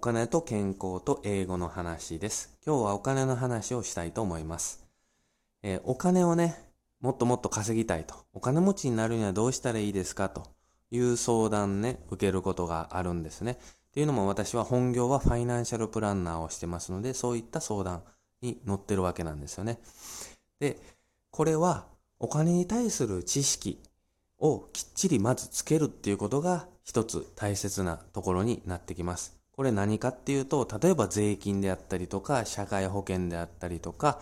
金と健康と英語の話です。今日はお金の話をしたいと思います。えーお金をね、もっともっと稼ぎたいと。お金持ちになるにはどうしたらいいですか？という相談ね、受けることがあるんですね。っていうのも私は本業はファイナンシャルプランナーをしてますので、そういった相談に乗ってるわけなんですよね。で、これはお金に対する知識をきっちりまずつけるっていうことが一つ大切なところになってきます。これ何かっていうと、例えば税金であったりとか、社会保険であったりとか、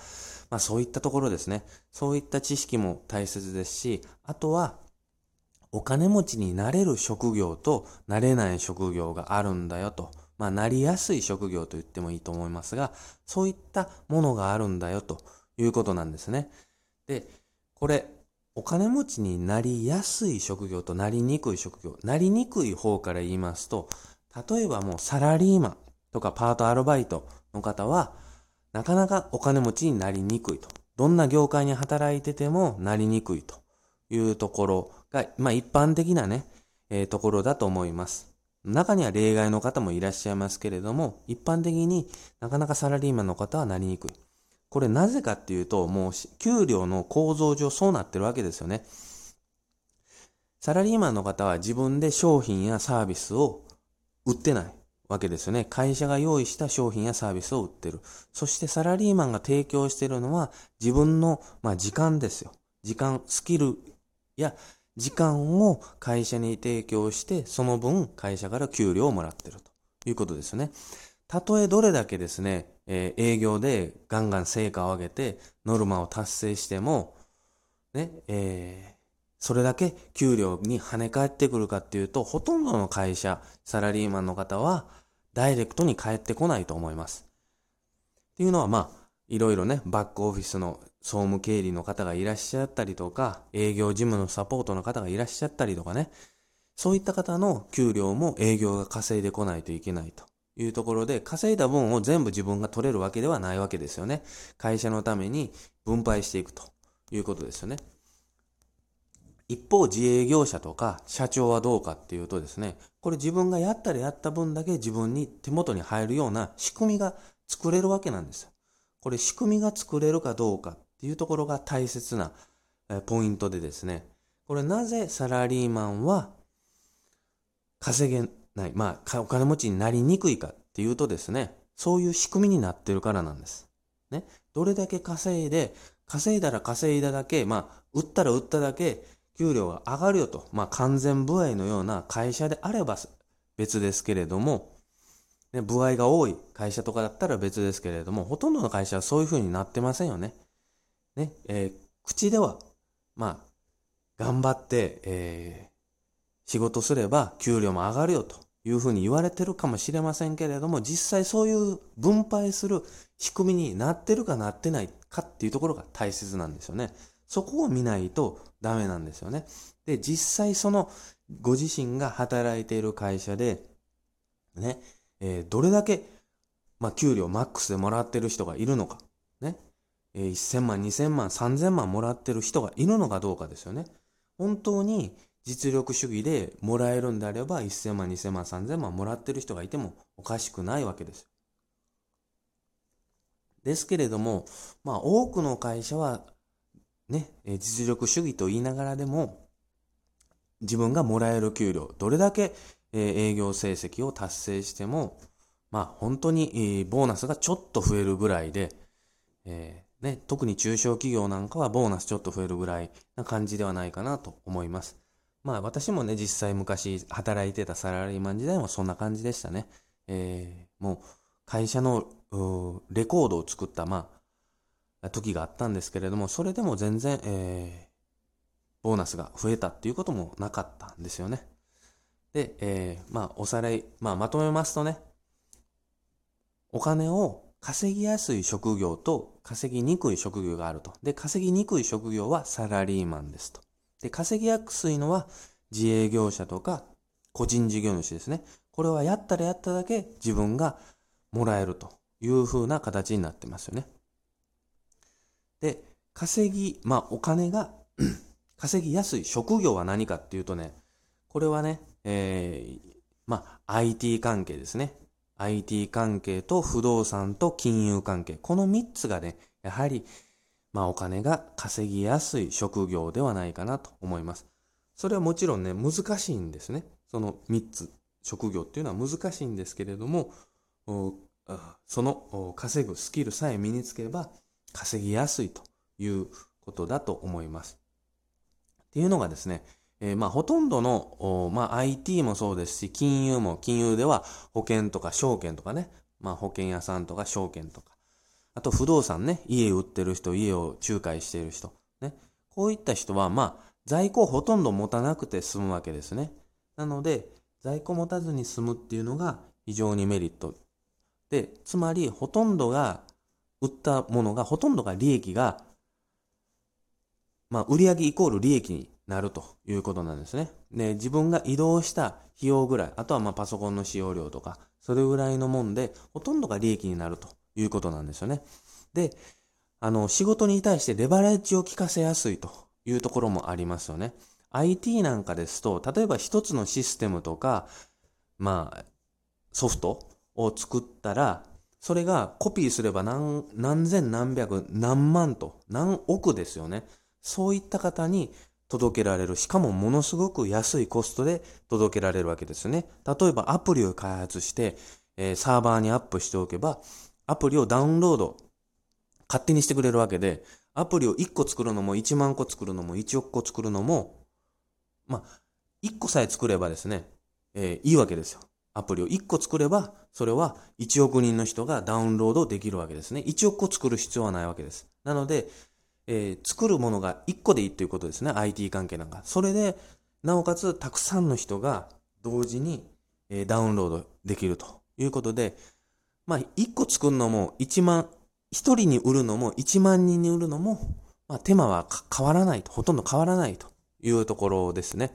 まあそういったところですね。そういった知識も大切ですし、あとは、お金持ちになれる職業となれない職業があるんだよと。まあなりやすい職業と言ってもいいと思いますが、そういったものがあるんだよということなんですね。で、これ、お金持ちになりやすい職業となりにくい職業。なりにくい方から言いますと、例えばもうサラリーマンとかパートアルバイトの方は、なかなかお金持ちになりにくいと。どんな業界に働いててもなりにくいというところが、まあ一般的なね、えーところだと思います。中には例外の方もいらっしゃいますけれども、一般的になかなかサラリーマンの方はなりにくい。これなぜかっていうと、もう給料の構造上そうなってるわけですよね。サラリーマンの方は自分で商品やサービスを売ってないわけですよね。会社が用意した商品やサービスを売ってる。そしてサラリーマンが提供しているのは自分の、まあ、時間ですよ。時間、スキルや時間を会社に提供して、その分会社から給料をもらってるということですね。たとえどれだけですね、えー営業でガンガン成果を上げてノルマを達成しても、ね、えーそれだけ給料に跳ね返ってくるかっていうと、ほとんどの会社、サラリーマンの方は、ダイレクトに返ってこないと思います。っていうのは、まあ、いろいろね、バックオフィスの総務経理の方がいらっしゃったりとか、営業事務のサポートの方がいらっしゃったりとかね、そういった方の給料も営業が稼いでこないといけないというところで、稼いだ分を全部自分が取れるわけではないわけですよね。会社のために分配していくということですよね。一方、自営業者とか社長はどうかっていうとですね、これ自分がやったらやった分だけ自分に手元に入るような仕組みが作れるわけなんです。これ仕組みが作れるかどうかっていうところが大切なポイントでですね、これなぜサラリーマンは稼げない、まあお金持ちになりにくいかっていうとですね、そういう仕組みになってるからなんです。ね。どれだけ稼いで、稼いだら稼いだだけ、まあ、売ったら売っただけ、給料が上がるよと、まあ、完全部合のような会社であれば別ですけれども、ね、部合が多い会社とかだったら別ですけれども、ほとんどの会社はそういう風になってませんよね。ね、えー口では、まあ、頑張って、えー仕事すれば給料も上がるよという風に言われてるかもしれませんけれども、実際そういう分配する仕組みになってるかなってないかっていうところが大切なんですよね。そこを見ないとダメなんですよね。で、実際そのご自身が働いている会社で、ね、えーどれだけ、まあ、給料マックスでもらってる人がいるのか、ね、えー1000万、2000万、3000万もらってる人がいるのかどうかですよね。本当に実力主義でもらえるんであれば、1000万、2000万、3000万もらってる人がいてもおかしくないわけです。ですけれども、まあ多くの会社はね、実力主義と言いながらでも、自分がもらえる給料、どれだけ、営業成績を達成しても、まあ本当に、ボーナスがちょっと増えるぐらいで、えーね、特に中小企業なんかはボーナスちょっと増えるぐらいな感じではないかなと思います。まあ私もね、実際昔働いてたサラリーマン時代もそんな感じでしたね。えーもう会社のレコードを作った、まあ、時があったんですけれども、それでも全然、えーボーナスが増えたっていうこともなかったんですよね。で、えーまあおさらい、まあまとめますとね、お金を稼ぎやすい職業と稼ぎにくい職業があると。で、稼ぎにくい職業はサラリーマンですと。で、稼ぎやすいのは自営業者とか個人事業主ですね。これはやったらやっただけ自分がもらえるという風な形になってますよね。で、稼ぎ、まあお金が 稼ぎやすい職業は何かっていうとね、これはね、えーまあ IT 関係ですね。IT 関係と不動産と金融関係。この3つがね、やはり、まあお金が稼ぎやすい職業ではないかなと思います。それはもちろんね、難しいんですね。その3つ、職業っていうのは難しいんですけれども、その稼ぐスキルさえ身につけば稼ぎやすいということだと思います。っていうのがですね、えー、まあほとんどの、まあ IT もそうですし、金融も、金融では保険とか証券とかね、まあ保険屋さんとか証券とか、あと不動産ね、家売ってる人、家を仲介している人、ね、こういった人はまあ在庫をほとんど持たなくて済むわけですね。なので、在庫持たずに済むっていうのが非常にメリット。で、つまりほとんどが、売ったものが、ほとんどが利益が、まあ売上イコール利益になるということなんですね。で、自分が移動した費用ぐらい、あとはまあパソコンの使用料とか、それぐらいのもんで、ほとんどが利益になるということなんですよね。で、あの、仕事に対してレバレッジを効かせやすいというところもありますよね。IT なんかですと、例えば一つのシステムとか、まあ、ソフトを作ったら、それがコピーすれば何、何千何百何万と、何億ですよね。そういった方に届けられる。しかもものすごく安いコストで届けられるわけですね。例えばアプリを開発して、えー、サーバーにアップしておけば、アプリをダウンロード勝手にしてくれるわけで、アプリを1個作るのも1万個作るのも1億個作るのも、まあ、1個さえ作ればですね、えー、いいわけですよ。アプリを1個作れば、それは1億人の人がダウンロードできるわけですね。1億個作る必要はないわけです。なので、えー、作るものが1個でいいということですね。IT 関係なんか。それで、なおかつたくさんの人が同時に、えー、ダウンロードできるということで、まあ、1個作るのも1万、1人に売るのも1万人に売るのも、まあ、手間は変わらないと、ほとんど変わらないというところですね。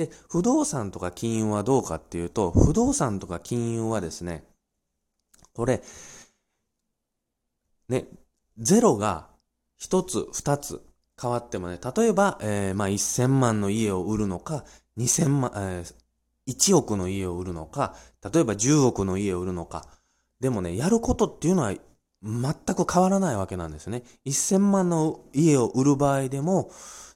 で、不動産とか金融はどうかっていうと、不動産とか金融はですね、これ、ね、ゼロが一つ、二つ変わってもね、例えば、えー、まあ、1000万の家を売るのか、2000万、えー、1億の家を売るのか、例えば10億の家を売るのか。でもね、やることっていうのは全く変わらないわけなんですね。1000万の家を売る場合でも、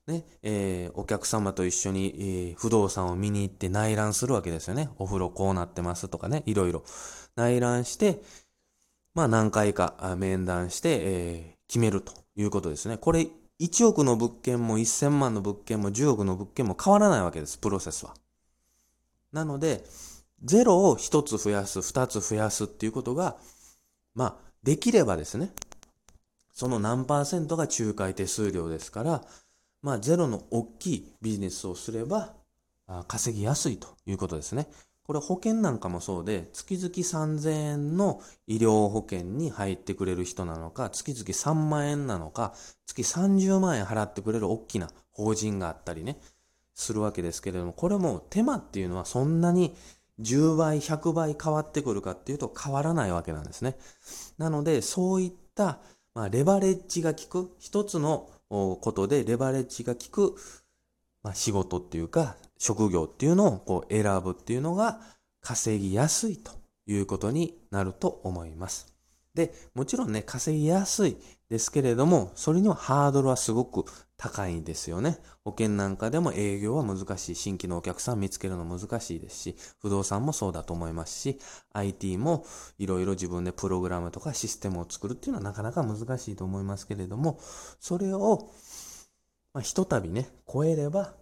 ね、えー、お客様と一緒に、えー、不動産を見に行って内覧するわけですよね。お風呂こうなってますとかね、いろいろ内覧して、まあ何回か面談して、えー、決めるということですね。これ、1億の物件も1000万の物件も10億の物件も変わらないわけです、プロセスは。なので、ゼロを1つ増やす、2つ増やすっていうことが、まあ、できればですね、その何パーセントが仲介手数料ですから、まあ、ゼロの大きいビジネスをすれば、稼ぎやすいということですね。これ保険なんかもそうで、月々3000円の医療保険に入ってくれる人なのか、月々3万円なのか、月30万円払ってくれる大きな法人があったりね、するわけですけれども、これも手間っていうのはそんなに10倍、100倍変わってくるかっていうと変わらないわけなんですね。なので、そういった、まあ、レバレッジが効く一つのことでレバレッジが効く、まあ、仕事っていうか、職業っていうのをこう選ぶっていうのが稼ぎやすいということになると思います。で、もちろんね、稼ぎやすいですけれども、それにはハードルはすごく高いですよね。保険なんかでも営業は難しい。新規のお客さん見つけるの難しいですし、不動産もそうだと思いますし、IT もいろいろ自分でプログラムとかシステムを作るっていうのはなかなか難しいと思いますけれども、それを、まあ、ひとたびね、超えれば、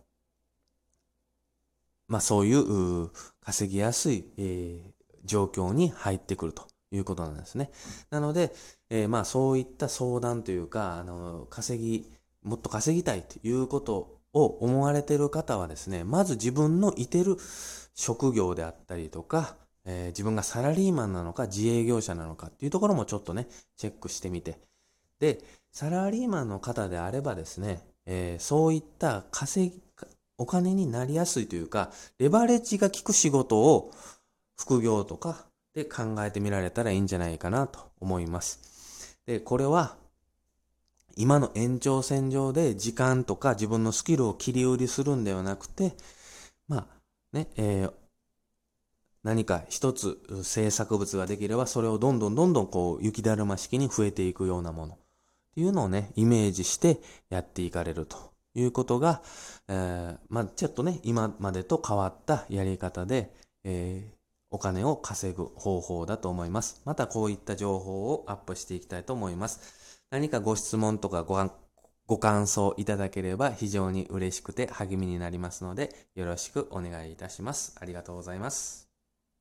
まあそういう稼ぎやすい、えー、状況に入ってくるということなんですね。なので、えー、まあそういった相談というか、あの、稼ぎ、もっと稼ぎたいということを思われている方はですね、まず自分のいてる職業であったりとか、えー、自分がサラリーマンなのか自営業者なのかっていうところもちょっとね、チェックしてみて。で、サラリーマンの方であればですね、えー、そういった稼ぎ、お金になりやすいというか、レバレッジが効く仕事を副業とかで考えてみられたらいいんじゃないかなと思います。で、これは今の延長線上で時間とか自分のスキルを切り売りするんではなくて、まあね、えー、何か一つ制作物ができれば、それをどんどんどんどんこう雪だるま式に増えていくようなものっていうのをね、イメージしてやっていかれるということが、えー、まあちょっとね、今までと変わったやり方で、えー、お金を稼ぐ方法だと思います。またこういった情報をアップしていきたいと思います。何かご質問とかごご感想いただければ非常に嬉しくて励みになりますので、よろしくお願いいたします。ありがとうございます。